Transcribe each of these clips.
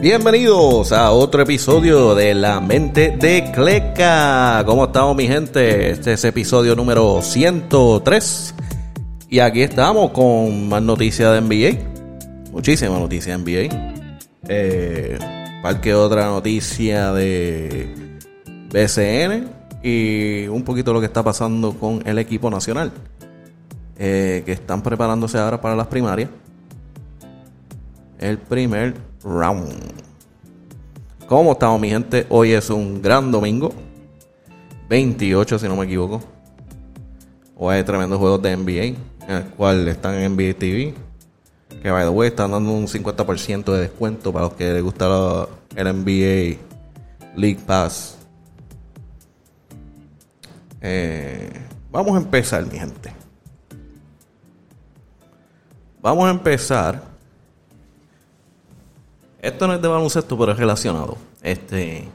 Bienvenidos a otro episodio de La Mente de Cleca. ¿Cómo estamos mi gente? Este es episodio número 103. Y aquí estamos con más noticias de NBA. Muchísimas noticias de NBA. Eh, otra noticia de BCN. Y un poquito lo que está pasando con el equipo nacional. Eh, que están preparándose ahora para las primarias. El primer round. ¿Cómo estamos, mi gente? Hoy es un gran domingo. 28, si no me equivoco. Hoy hay tremendos juegos de NBA, en el cual están en NBA TV. Que, by the way, están dando un 50% de descuento para los que les gusta el NBA League Pass. Eh, vamos a empezar, mi gente. Vamos a empezar esto no es de baloncesto, pero es relacionado. Este,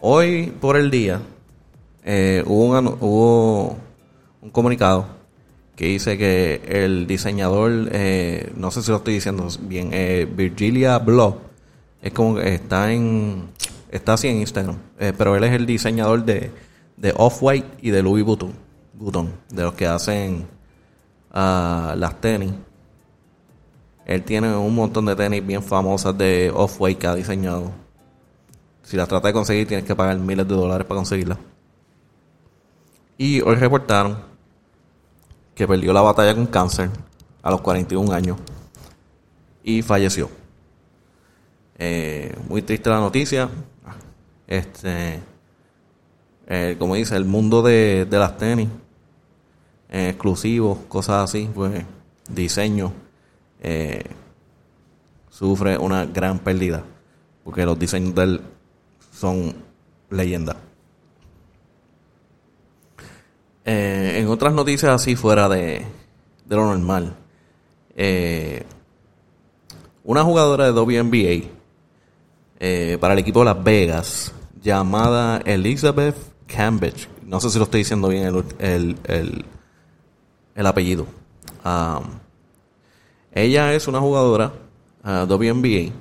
hoy por el día eh, hubo, un, comunicado que dice que el diseñador, eh, no sé si lo estoy diciendo bien, eh, Virgilia Blow, es como que está en, está así en Instagram, pero él es el diseñador de, de Off-White y de Louis Vuitton, Vuitton, de los que hacen uh, las tenis él tiene un montón de tenis bien famosas de Off-White que ha diseñado. Si las trata de conseguir, tienes que pagar miles de dólares para conseguirlas. Y hoy reportaron que perdió la batalla con cáncer a los 41 años y falleció. Eh, muy triste la noticia. Este, eh, como dice, el mundo de, las tenis, eh, exclusivos, cosas así, pues diseño eh, sufre una gran pérdida porque los diseños de él son leyenda. Eh, en otras noticias así fuera de, de lo normal, eh, una jugadora de WNBA para el equipo de Las Vegas llamada Elizabeth Cambridge, no sé si lo estoy diciendo bien el, el, el, apellido. Um, ella es una jugadora uh, WNBA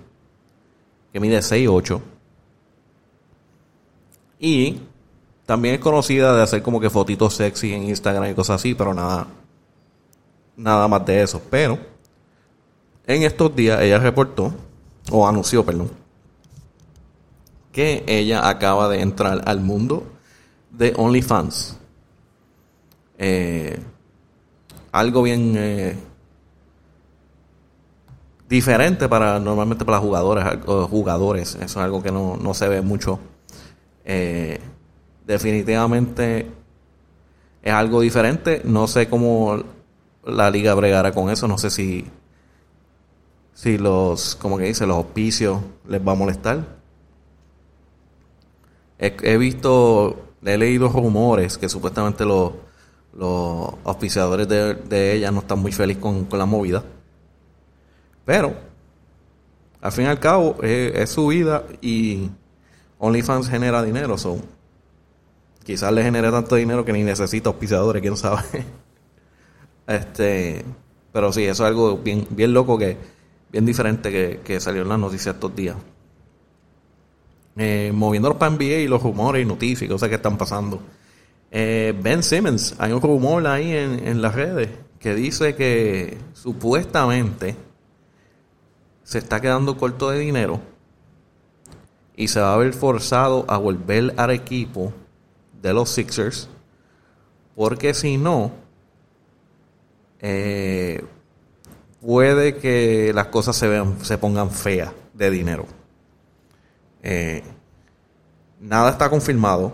que mide 6'8 y también es conocida de hacer como que fotitos sexy en Instagram y cosas así, pero nada nada más de eso. Pero en estos días ella reportó o anunció, perdón, que ella acaba de entrar al mundo de OnlyFans. Eh, algo bien eh, diferente para normalmente para las jugadoras jugadores. Eso es algo que no, no se ve mucho. Eh, definitivamente es algo diferente. No sé cómo la liga bregará con eso. No sé si si los como que dice los auspicios les va a molestar. He, visto he leído rumores que supuestamente los los auspiciadores de, de ella no están muy felices con, con la movida pero, al fin y al cabo, es, su vida y OnlyFans genera dinero. So, quizás le genere tanto dinero que ni necesita auspiciadores, quién sabe. este, pero sí, eso es algo bien, bien loco que, bien diferente que, que salió en las noticias estos días. Eh, moviéndonos para NBA y los rumores y noticias y cosas que están pasando. Eh, ben Simmons, hay un rumor ahí en, en las redes que dice que supuestamente se está quedando corto de dinero y se va a ver forzado a volver al equipo de los Sixers porque si no eh, puede que las cosas se vean se pongan feas de dinero. Eh, nada está confirmado.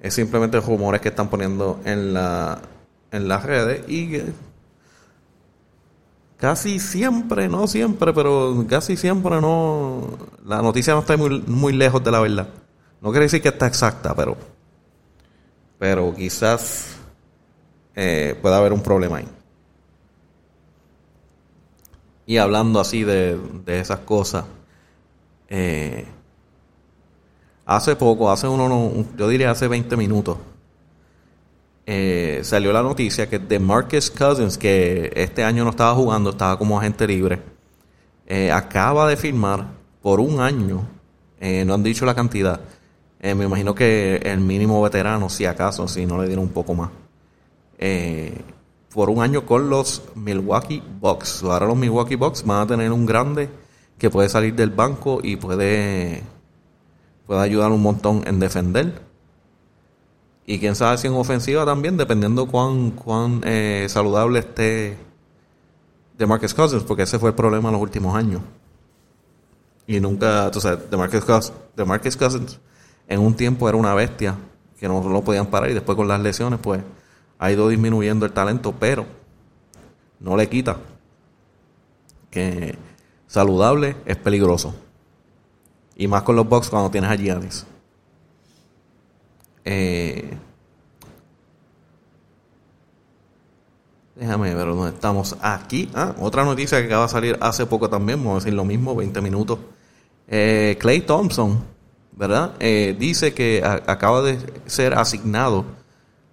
Es simplemente rumores que están poniendo en la en las redes y casi siempre, no siempre, pero casi siempre no. La noticia no está muy, muy lejos de la verdad. No quiere decir que está exacta, pero. Pero quizás eh, pueda haber un problema ahí. Y hablando así de, de esas cosas, eh, hace poco, hace uno, yo diría hace 20 minutos, eh, salió la noticia que de Marcus Cousins, que este año no estaba jugando, estaba como agente libre, eh, acaba de firmar por un año, eh, no han dicho la cantidad, me imagino que el mínimo veterano, si acaso, si no le dieron un poco más, por un año con los Milwaukee Bucks. Ahora los Milwaukee Bucks van a tener un grande que puede salir del banco y puede, puede ayudar un montón en defender. Y quién sabe si en ofensiva también, dependiendo cuán, cuán eh, saludable esté de Marcus Cousins, porque ese fue el problema en los últimos años. Y nunca, o sea, de Marcus Cousins, de Marcus Cousins en un tiempo era una bestia, que no lo podían parar, y después con las lesiones, pues ha ido disminuyendo el talento, pero no le quita que saludable es peligroso. Y más con los Bucks cuando tienes a Giannis. Eh, déjame ver dónde estamos. Aquí. Ah, otra noticia que acaba de salir hace poco también. Vamos a decir lo mismo, 20 minutos. Eh, Clay Thompson, ¿verdad? Eh, dice que acaba de ser asignado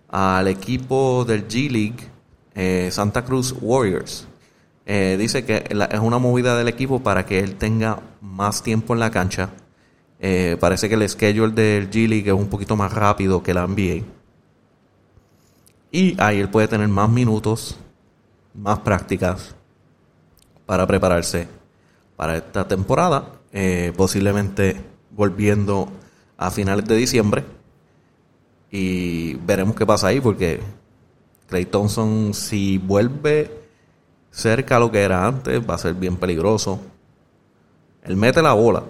al equipo del G League Santa Cruz Warriors. dice que es una movida del equipo para que él tenga más tiempo en la cancha eh, parece que el schedule del G League es un poquito más rápido que la NBA. Y ahí él puede tener más minutos, más prácticas para prepararse para esta temporada. Eh, posiblemente volviendo a finales de diciembre. Y veremos qué pasa ahí porque Clay Thompson si vuelve cerca a lo que era antes va a ser bien peligroso. Él mete la bola,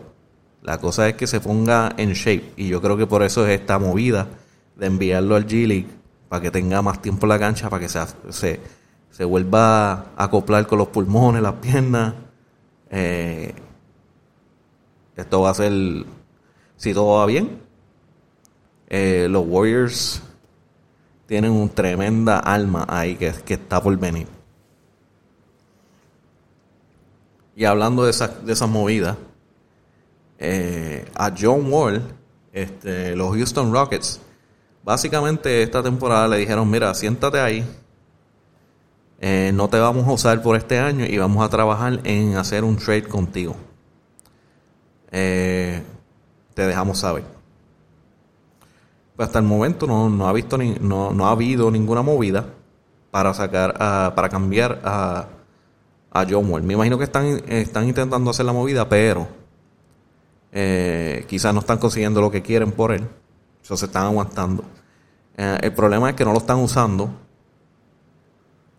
la cosa es que se ponga en shape. Y yo creo que por eso es esta movida de enviarlo al G-League para que tenga más tiempo en la cancha, para que se, se, vuelva a acoplar con los pulmones, las piernas. Eh, esto va a ser, si todo va bien, eh, los Warriors tienen un tremenda alma ahí que, que está por venir. Y hablando de esas de esa movidas, eh, a John Wall, este, los Houston Rockets, básicamente esta temporada le dijeron, mira, siéntate ahí, eh, no te vamos a usar por este año y vamos a trabajar en hacer un trade contigo. Eh, te dejamos saber. Pues hasta el momento no, ha visto ni, no, no, ha habido ninguna movida para sacar para cambiar a, a John Wall. Me imagino que están, están intentando hacer la movida, pero eh, quizás no están consiguiendo lo que quieren por él. Eso se están aguantando. Eh, el problema es que no lo están usando.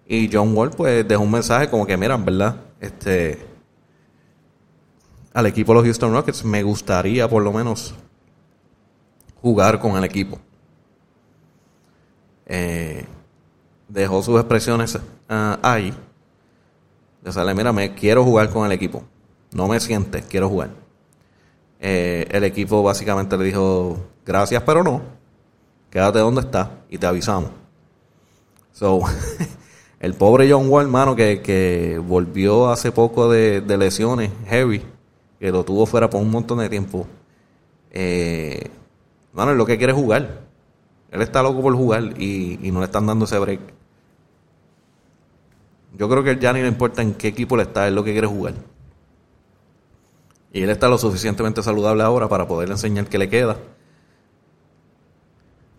Y John Wall pues dejó un mensaje como que, miran, ¿verdad? Este al equipo de los Houston Rockets me gustaría por lo menos jugar con el equipo. Eh, dejó sus expresiones ah, ahí. De sale, mira, me quiero jugar con el equipo. No me sientes, quiero jugar. Eh, el equipo básicamente le dijo, gracias, pero no. Quédate donde estás y te avisamos. So, el pobre John Wall, hermano, que, volvió hace poco de, lesiones heavy, que lo tuvo fuera por un montón de tiempo. Eh, es lo que quiere jugar. Él está loco por jugar y, y no le están dando ese break. Yo creo que ya ni le importa en qué equipo le está, es lo que quiere jugar. Y él está lo suficientemente saludable ahora para poder enseñar que le queda.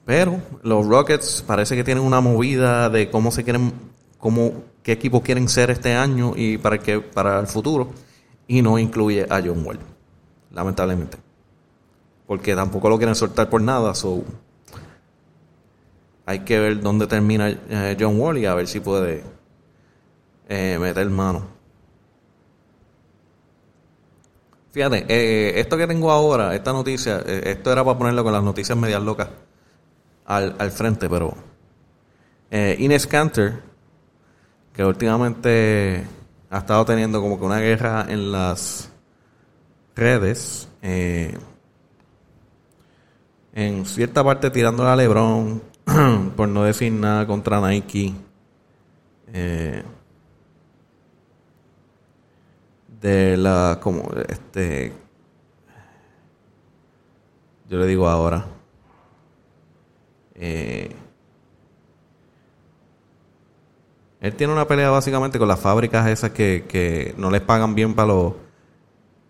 Pero los Rockets parece que tienen una movida de cómo se quieren, cómo, qué equipo quieren ser este año y para qué, para el futuro. Y no incluye a John Wall. Lamentablemente. Porque tampoco lo quieren soltar por nada. So, hay que ver dónde termina eh, John Wall y a ver si puede eh, meter mano. Fíjate, eh, esto que tengo ahora, esta noticia, eh, esto era para ponerlo con las noticias medias locas al, al frente, pero eh, Ines Canter, que últimamente ha estado teniendo como que una guerra en las redes, eh, en cierta parte tirando a LeBron, por no decir nada contra Nike. Eh, de la como este yo le digo ahora eh, él tiene una pelea básicamente con las fábricas esas que, que no les pagan bien para los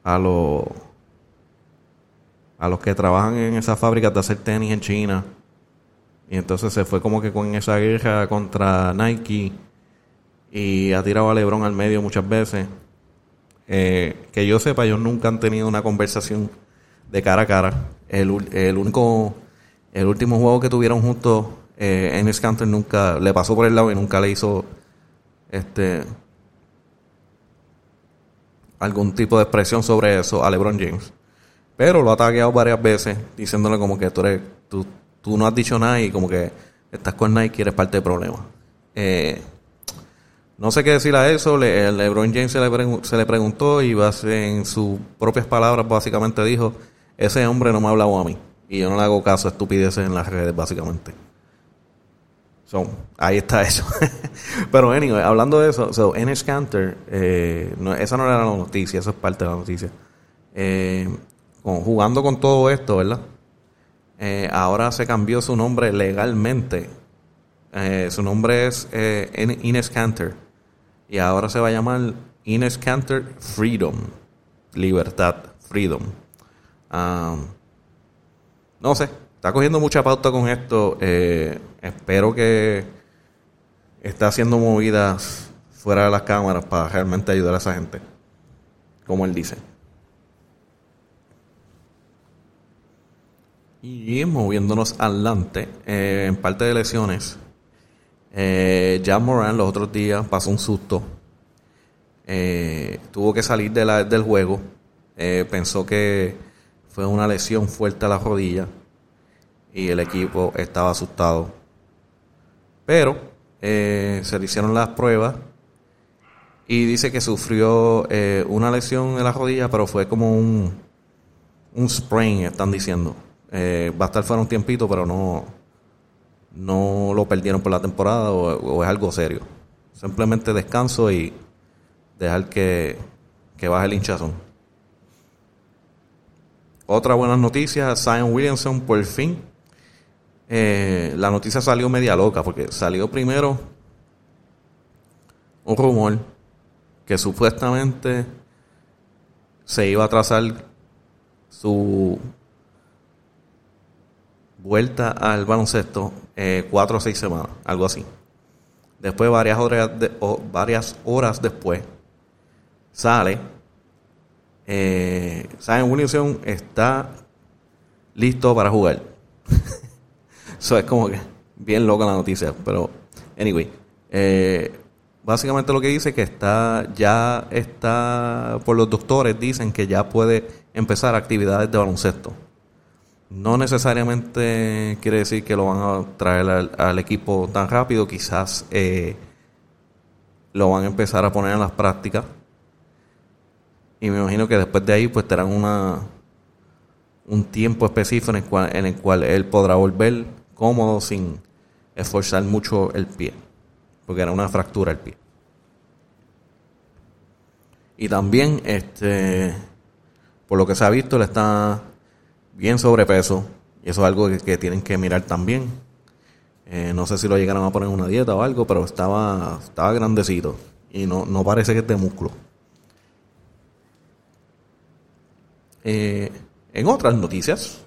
a los a los que trabajan en esas fábricas de hacer tenis en China. Y entonces se fue como que con esa guerra contra Nike y ha tirado a LeBron al medio muchas veces. Eh, que yo sepa, ellos nunca han tenido una conversación de cara a cara. El, el único, el último juego que tuvieron juntos, eh, Kanter nunca le pasó por el lado y nunca le hizo este algún tipo de expresión sobre eso a LeBron James. Pero lo ha tagueado varias veces, diciéndole como que tú eres, tú, tú no has dicho nada y como que estás con Nike y eres parte del problema. Eh, no sé qué decir a eso. Le, LeBron James se le, se le preguntó y en sus propias palabras básicamente dijo, ese hombre no me ha hablado a mí. Y yo no le hago caso a estupideces en las redes básicamente. So, ahí está eso. Pero anyway, hablando de eso, so, Enes Canter, eh, esa no era la noticia, eso es parte de la noticia. Eh, jugando con todo esto, ¿verdad? Eh, ahora se cambió su nombre legalmente. Eh, su nombre es eh, Ines Canter. Y ahora se va a llamar Ines Canter Freedom. Libertad, freedom. no sé, está cogiendo mucha pauta con esto. espero que está haciendo movidas fuera de las cámaras para realmente ayudar a esa gente. Como él dice. Y moviéndonos adelante, eh, en parte de lesiones, eh, Jan Moran los otros días pasó un susto. Eh, tuvo que salir de del juego. Eh, pensó que fue una lesión fuerte a la rodilla y el equipo estaba asustado. Pero se le hicieron las pruebas y dice que sufrió una lesión en la rodilla, pero fue como un, un sprain, están diciendo. Eh, va a estar fuera un tiempito, pero no, no lo perdieron por la temporada o, es algo serio. Simplemente descanso y dejar que, que baje el hinchazón. Otra buena noticia, Zion Williamson por fin. Eh, la noticia salió media loca porque salió primero un rumor que supuestamente se iba a trazar su vuelta al baloncesto eh, cuatro o seis semanas, algo así. Después, varias horas, varias horas después, sale. Eh, Zion Williamson está listo para jugar. Eso es como que bien loca la noticia, pero anyway. Eh, básicamente lo que dice que está ya está por los doctores dicen que ya puede empezar actividades de baloncesto no necesariamente quiere decir que lo van a traer al, equipo tan rápido, quizás eh, lo van a empezar a poner en las prácticas. Y me imagino que después de ahí pues tendrán una un tiempo específico en el cual, en el cual él podrá volver cómodo sin esforzar mucho el pie, porque era una fractura el pie. Y también, este, por lo que se ha visto, le está bien sobrepeso. Y eso es algo que, tienen que mirar también. Eh, no sé si lo llegaron a poner en una dieta o algo, pero estaba, estaba grandecito. Y no, no parece que es de músculo. Eh, en otras noticias,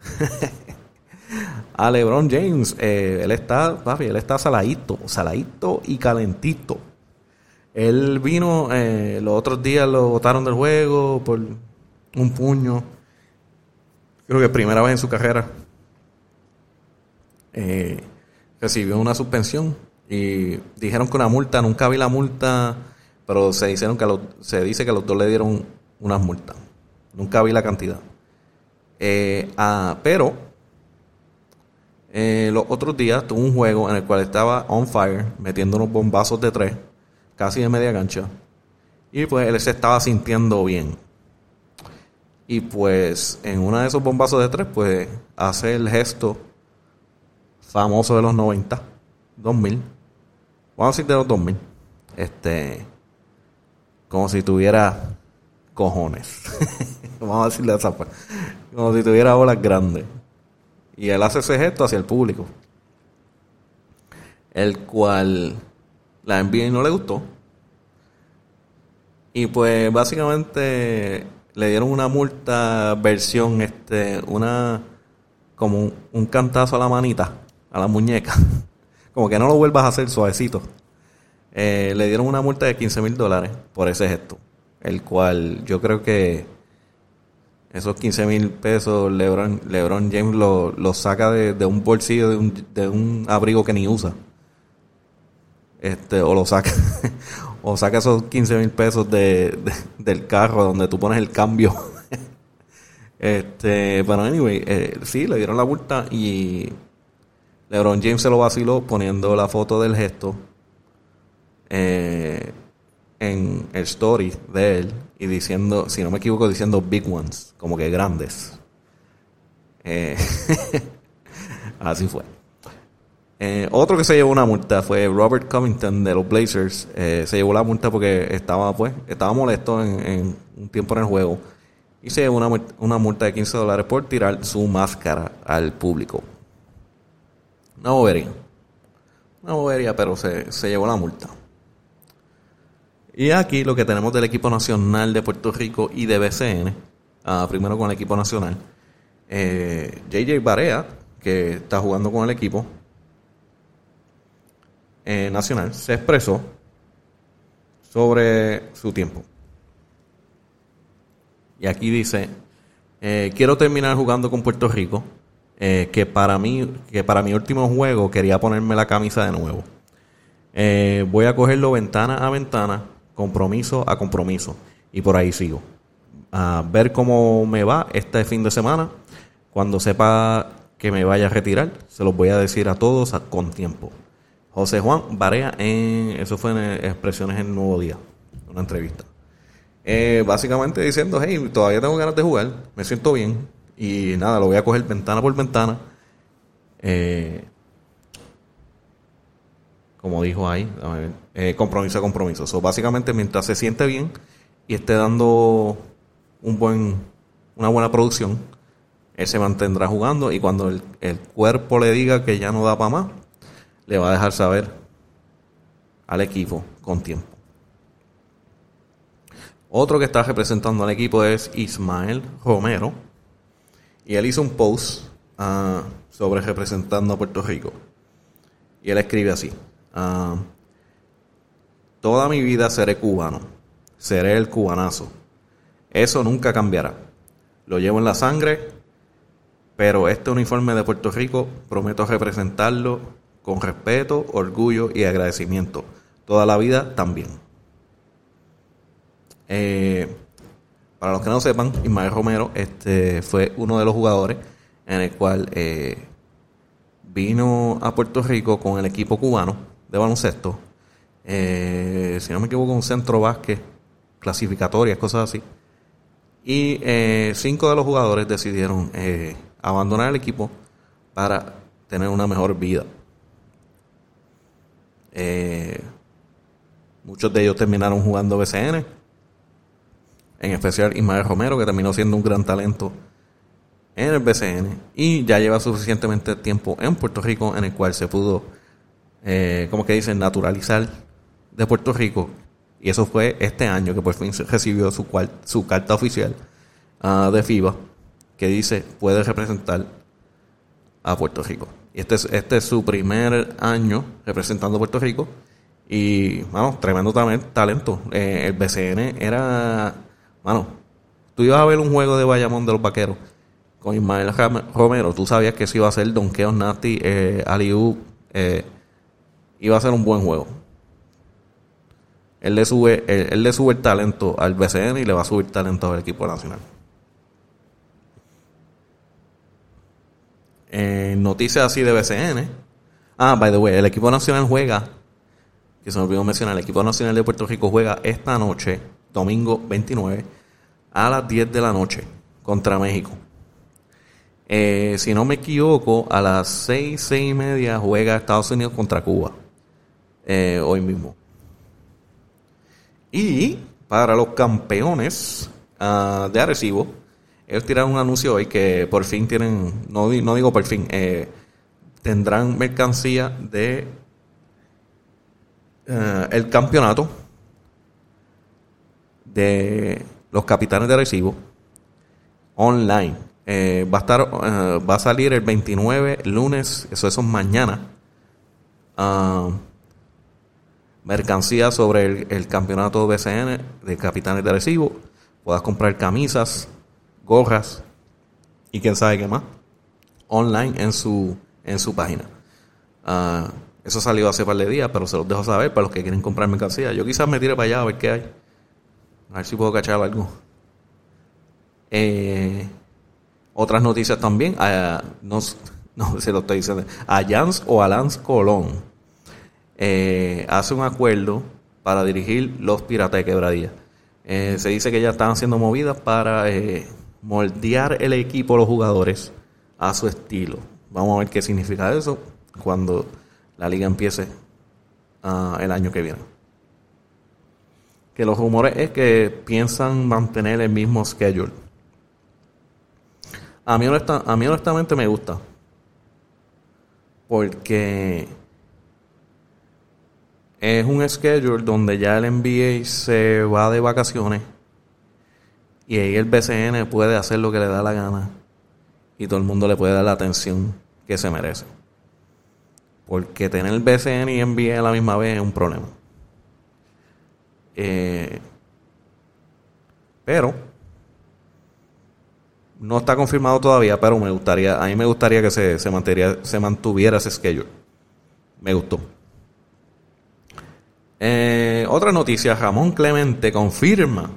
a LeBron James, eh, él está, papi, él está saladito, saladito y calentito. Él vino, los otros días lo botaron del juego por un puño creo que primera vez en su carrera, eh, recibió una suspensión y dijeron que una multa, nunca vi la multa, pero se, dijeron que se dice que los dos le dieron unas multas. Nunca vi la cantidad. Eh, ah, pero eh, los otros días tuvo un juego en el cual estaba on fire, metiendo unos bombazos de tres, casi de media cancha. Y pues él se estaba sintiendo bien. Y pues en una de esos bombazos de tres, pues hace el gesto famoso de los 90, 2000. Vamos a decir de los 2000. Este, como si tuviera cojones. Vamos a decirle esa pues. Como si tuviera olas grandes. Y él hace ese gesto hacia el público. El cual la NBA no le gustó. Y pues básicamente le dieron una multa versión, este, una, como un, cantazo a la manita, a la muñeca. como que no lo vuelvas a hacer suavecito. Eh, le dieron una multa de 15 mil dólares por ese gesto. El cual yo creo que esos 15 mil pesos LeBron, LeBron James lo, lo saca de, de, un bolsillo de un, de un abrigo que ni usa. Este, o lo saca, o saca esos 15 mil pesos de, de, del carro donde tú pones el cambio. este, pero anyway, eh, sí, le dieron la multa y LeBron James se lo vaciló poniendo la foto del gesto eh, en el story de él y diciendo, si no me equivoco, diciendo big ones, como que grandes. Eh, así fue. Eh, otro que se llevó una multa fue Robert Covington de los Blazers. Eh, se llevó la multa porque estaba, pues, estaba molesto en, un tiempo en el juego. Y se llevó una, una multa de 15 dólares por tirar su máscara al público. Una bobería. Una bobería, pero se, se llevó la multa. Y aquí lo que tenemos del equipo nacional de Puerto Rico y de BCN, uh, primero con el equipo nacional, eh, JJ Barea, que está jugando con el equipo eh, nacional, se expresó sobre su tiempo. Y aquí dice, eh, quiero terminar jugando con Puerto Rico, eh, que para mí, que para mi último juego quería ponerme la camisa de nuevo. Voy a cogerlo ventana a ventana compromiso a compromiso. Y por ahí sigo. A ver cómo me va este fin de semana. Cuando sepa que me vaya a retirar, se los voy a decir a todos con tiempo. José Juan Barea, en, eso fue en Expresiones en Nuevo Día, una entrevista. Eh, básicamente diciendo, hey, todavía tengo ganas de jugar, me siento bien. Y nada, lo voy a coger ventana por ventana. Eh, como dijo ahí, eh, compromiso a compromiso. So, básicamente, mientras se siente bien y esté dando un buen, una buena producción, él se mantendrá jugando y cuando el, el cuerpo le diga que ya no da para más, le va a dejar saber al equipo con tiempo. Otro que está representando al equipo es Ismael Romero. Y él hizo un post uh, sobre representando a Puerto Rico. Y él escribe así. Uh, toda mi vida seré cubano. Seré el cubanazo. Eso nunca cambiará. Lo llevo en la sangre, pero este uniforme de Puerto Rico prometo representarlo con respeto, orgullo y agradecimiento. Toda la vida también. Eh, para los que no sepan, Ismael Romero este, fue uno de los jugadores en el cual eh, vino a Puerto Rico con el equipo cubano de baloncesto. Eh, si no me equivoco, un centro básquet, clasificatorias, cosas así. Y cinco de los jugadores decidieron abandonar el equipo para tener una mejor vida. Eh, muchos de ellos terminaron jugando BCN. En especial Ismael Romero, que terminó siendo un gran talento en el BCN. Y ya lleva suficientemente tiempo en Puerto Rico en el cual se pudo eh, como que dicen, naturalizar de Puerto Rico. Y eso fue este año que por fin recibió su, cual, su carta oficial uh, de FIBA que dice puede representar a Puerto Rico. Este es, este es su primer año representando a Puerto Rico. Y, vamos, tremendo talento. Eh, el BCN era, bueno, tú ibas a ver un juego de Bayamón de los Vaqueros con Ismael Romero. Tú sabías que eso iba a ser Donkeos Nati, eh, Aliu, eh, va a ser un buen juego. Él le sube, él, le sube el talento al BCN y le va a subir talento al equipo nacional. En noticias así de BCN. Ah, by the way, el equipo nacional juega, que se me olvidó mencionar, el equipo nacional de Puerto Rico juega esta noche, domingo 29, a las 10 de la noche, contra México. Eh, si no me equivoco, a las 6, 6 y media juega Estados Unidos contra Cuba eh, hoy mismo. Y para los campeones uh, de Arecibo, ellos tiraron un anuncio hoy que por fin tienen, no, no digo por fin, eh, tendrán mercancía de uh, el campeonato de los capitanes de recibo online. Eh, va a estar, eh, va a salir el 29 lunes, eso, eso es mañana. Ah, mercancía sobre el, el, campeonato BCN de capitanes de recibo. Puedas comprar camisas, gorras y quién sabe qué más online en su, en su página. Ah, eso salió hace par de días, pero se los dejo saber para los que quieren comprar mercancía. Yo quizás me tire para allá a ver qué hay. A ver si puedo cachar algo. Eh, otras noticias también. Uh, no, no se lo estoy diciendo. Jans o Alans Colón eh, hace un acuerdo para dirigir los Piratas de Quebradilla. Eh, se dice que ya están siendo movidas para eh, moldear el equipo, los jugadores, a su estilo. Vamos a ver qué significa eso cuando la liga empiece uh, el año que viene. Que los rumores es que piensan mantener el mismo schedule. A mí, honesta, a mí honestamente me gusta. Porque es un schedule donde ya el NBA se va de vacaciones y ahí el BCN puede hacer lo que le da la gana y todo el mundo le puede dar la atención que se merece. Porque tener el BCN y NBA a la misma vez es un problema. Eh, pero no está confirmado todavía, pero me gustaría, a mí me gustaría que se, se, mantuviera, se mantuviera ese schedule. Me gustó. Eh, otra noticia, Ramón Clemente confirma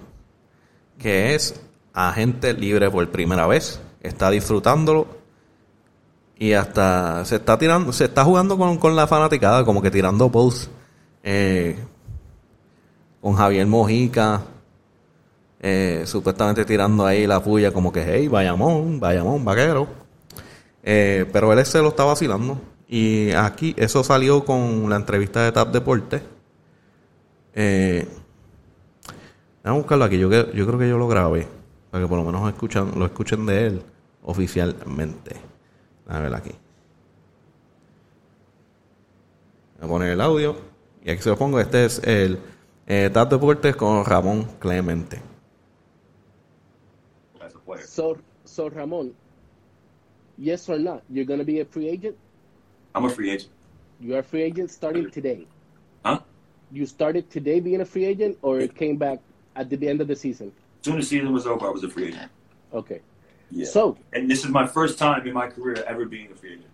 que es agente libre por primera vez está disfrutándolo y hasta se está tirando, se está jugando con, con la fanaticada, como que tirando posts eh, con Javier Mojica, eh, supuestamente tirando ahí la puya como que, hey, vayamón, vayamón, vaquero. Eh, pero él se lo está vacilando. Y aquí, eso salió con la entrevista de TAP Deporte. Vamos a buscarlo aquí, yo, yo creo que yo lo grabé, para que por lo menos escuchan, lo escuchen de él oficialmente. A ver aquí. Voy a poner el audio y aquí se lo pongo. Este es el eh, TAP Deportes con Ramón Clemente. So, so Ramón, yes or not, you're going to be a free agent? I'm a free agent. You are a free agent starting today. Huh? You started today being a free agent, or it came back at the end of the season? As soon as the season was over, I was a free agent. Okay. Yeah. So, and this is my first time in my career ever being a free agent.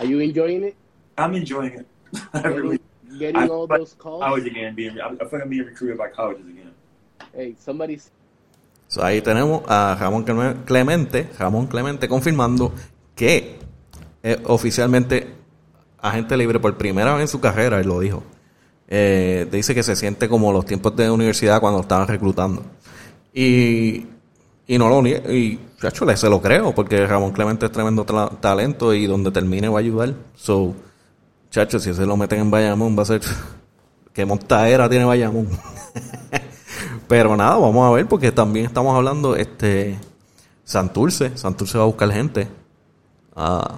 are you enjoying it? I'm enjoying it. I Getting, really. getting I- all but those calls? College again, being I I feel like I'm being recruited by colleges again. Hey, somebody's So, ahí tenemos a Ramón Clem- Clemente, Ramón Clemente confirmando que es oficialmente agente libre por primera vez en su carrera, él lo dijo. Eh, dice que se siente como los tiempos de universidad cuando estaban reclutando. Y, y no lo y chacho, le- se lo creo, porque Ramón Clemente es tremendo talento y donde termine va a ayudar. So, chacho, si se lo meten en Bayamón va a ser... ¿Qué montaera tiene Bayamón? Pero nada, vamos a ver, porque también estamos hablando, este, Santurce, Santurce va a buscar gente. Ah,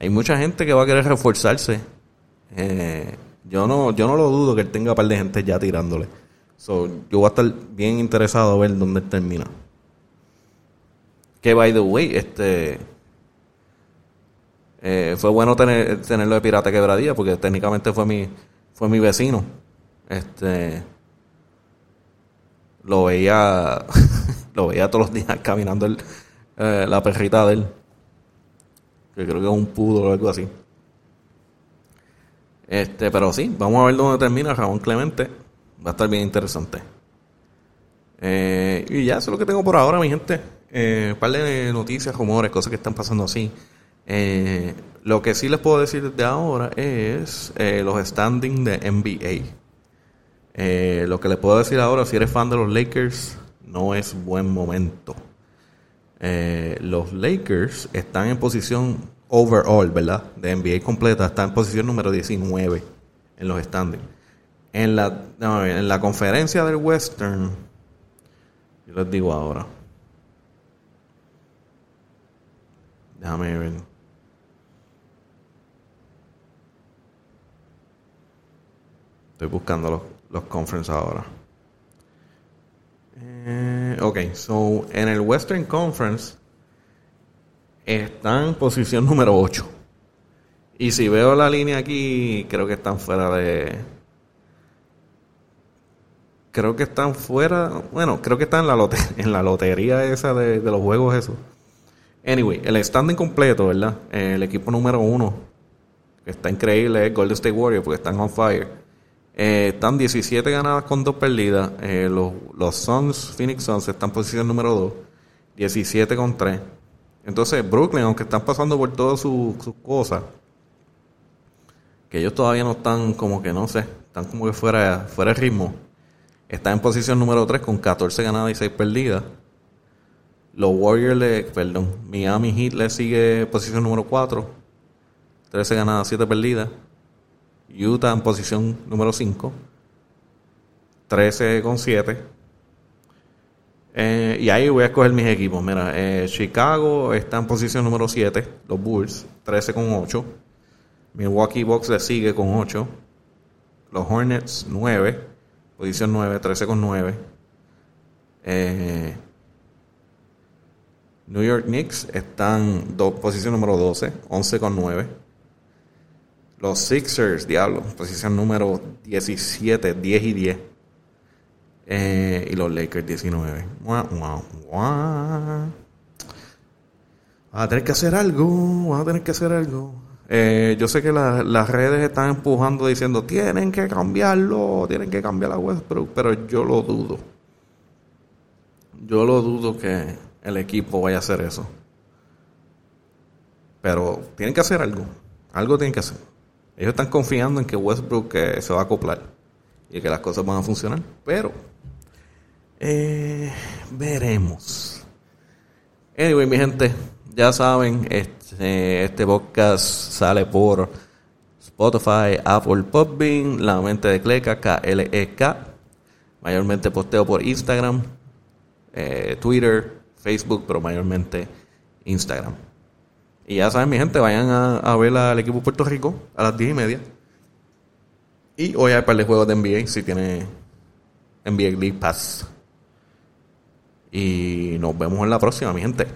hay mucha gente que va a querer reforzarse. Eh, yo no, yo no lo dudo que él tenga un par de gente ya tirándole. So, yo voy a estar bien interesado a ver dónde termina. Que by the way, este eh, fue bueno tener, tenerlo de pirata quebradilla, porque técnicamente fue mi, fue mi vecino. Este lo veía lo veía todos los días caminando el, eh, la perrita de él que creo que es un pudo o algo así este pero sí vamos a ver dónde termina Ramón Clemente. Va a estar bien interesante. Eh, y ya eso es lo que tengo por ahora mi gente. Eh, un par de noticias rumores cosas que están pasando así. Eh, lo que sí les puedo decir desde ahora es eh, los standings de NBA lo que le puedo decir ahora, si eres fan de los Lakers, no es buen momento. Los Lakers están en posición overall, ¿verdad? De NBA completa, están en posición número 19 en los standings. En la, no, en la conferencia del Western, yo les digo ahora. Déjame ver. Estoy buscando los, los conference ahora. Eh, ok, so en el Western Conference están en posición número 8. Y si veo la línea aquí, creo que están fuera de. Creo que están fuera. Bueno, creo que están en la, lote en la lotería esa de, de los juegos, eso. Anyway, el standing completo, ¿verdad? El equipo número uno, está increíble, es Golden State Warriors, porque están on fire. Eh, están 17 ganadas con 2 perdidas. Eh, los, los Suns, Phoenix Suns, están en posición número 2, 17 con 3. Entonces, Brooklyn, aunque están pasando por todas sus sus cosas, que ellos todavía no están como que no sé, están como que fuera, fuera de ritmo. Está en posición número 3 con 14 ganadas y 6 perdidas. Los Warriors, le, perdón, Miami Heat le sigue posición número 4, 13 ganadas, 7 perdidas. Utah en posición número 5, 13 con 7. Eh, y ahí voy a escoger mis equipos. Mira, eh, Chicago está en posición número 7, los Bulls, 13 con 8. Milwaukee Bucks le sigue con 8. Los Hornets 9. Posición 9, 13 con 9. Eh, New York Knicks están do, posición número 12, 11 con 9. Los Sixers, diablo, posición número 17, 10 y 10. Eh, y los Lakers 19. Wow, wow, wow. Vamos a tener que hacer algo, vamos a tener que hacer algo. Eh, yo sé que la, las redes están empujando diciendo tienen que cambiarlo, tienen que cambiar la Westbrook, pero yo lo dudo. Yo lo dudo que el equipo vaya a hacer eso. Pero tienen que hacer algo. Algo tienen que hacer. Ellos están confiando en que Westbrook eh, se va a acoplar y que las cosas van a funcionar. Pero eh, veremos. Anyway, mi gente, ya saben, este, este podcast sale por Spotify, Apple Podbean, La Mente de Cleca, K-L-E-K. Mayormente posteo por Instagram, eh, Twitter, Facebook, pero mayormente Instagram. Y ya saben, mi gente, vayan a, a ver al equipo Puerto Rico a las 10 y media. Y hoy hay un par de juegos de NBA si tiene NBA League Pass. Y nos vemos en la próxima, mi gente.